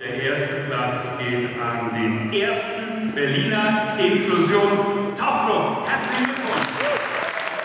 Der erste Platz geht an den ersten Berliner Inklusionstauchclub. Herzlichen Glückwunsch!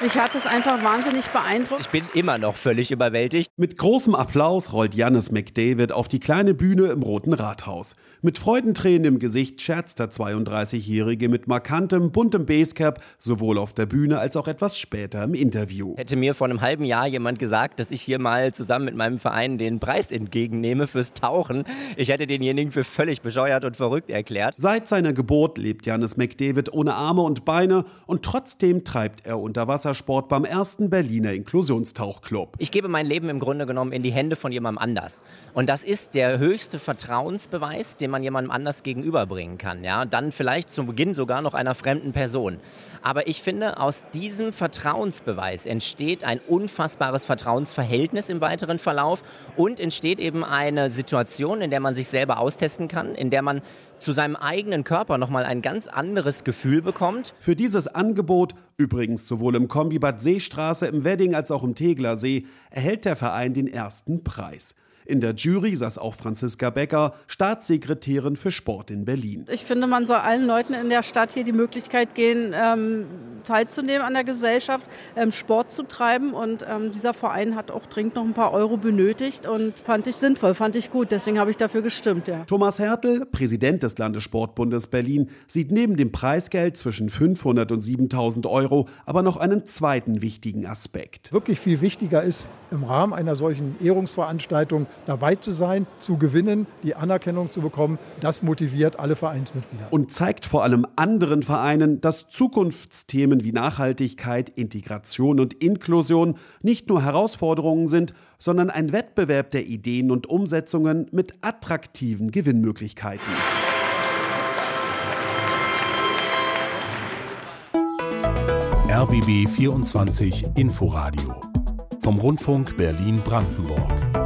Mich hat es einfach wahnsinnig beeindruckt. Ich bin immer noch völlig überwältigt. Mit großem Applaus rollt Jannis McDavid auf die kleine Bühne im Roten Rathaus. Mit Freudentränen im Gesicht scherzt der 32-Jährige mit markantem, buntem Basecap, sowohl auf der Bühne als auch etwas später im Interview. Hätte mir vor einem halben Jahr jemand gesagt, dass ich hier mal zusammen mit meinem Verein den Preis entgegennehme fürs Tauchen, ich hätte denjenigen für völlig bescheuert und verrückt erklärt. Seit seiner Geburt lebt Jannis McDavid ohne Arme und Beine und trotzdem treibt er unter Wasser Wassersport beim ersten Berliner Inklusionstauchclub. Ich gebe mein Leben im Grunde genommen in die Hände von jemandem anders. Und das ist der höchste Vertrauensbeweis, den man jemandem anders gegenüberbringen kann. Ja? Dann vielleicht zum Beginn sogar noch einer fremden Person. Aber ich finde, aus diesem Vertrauensbeweis entsteht ein unfassbares Vertrauensverhältnis im weiteren Verlauf und entsteht eben eine Situation, in der man sich selber austesten kann, in der man zu seinem eigenen Körper nochmal ein ganz anderes Gefühl bekommt. Für dieses Angebot, übrigens sowohl im Kombibad Seestraße, im Wedding als auch im Teglersee, erhält der Verein den ersten Preis. In der Jury saß auch Franziska Becker, Staatssekretärin für Sport in Berlin. Ich finde, man soll allen Leuten in der Stadt hier die Möglichkeit gehen, ähm, teilzunehmen an der Gesellschaft, ähm, Sport zu treiben. Und ähm, dieser Verein hat auch dringend noch ein paar Euro benötigt und fand ich sinnvoll, fand ich gut. Deswegen habe ich dafür gestimmt. Ja. Thomas Hertel, Präsident des Landessportbundes Berlin, sieht neben dem Preisgeld zwischen 500 und 7000 Euro aber noch einen zweiten wichtigen Aspekt. Wirklich viel wichtiger ist, im Rahmen einer solchen Ehrungsveranstaltung dabei zu sein, zu gewinnen, die Anerkennung zu bekommen. Das motiviert alle Vereinsmitglieder. Und zeigt vor allem anderen Vereinen, dass Zukunftsthemen wie Nachhaltigkeit, Integration und Inklusion nicht nur Herausforderungen sind, sondern ein Wettbewerb der Ideen und Umsetzungen mit attraktiven Gewinnmöglichkeiten. RBB 24 Inforadio vom Rundfunk Berlin-Brandenburg.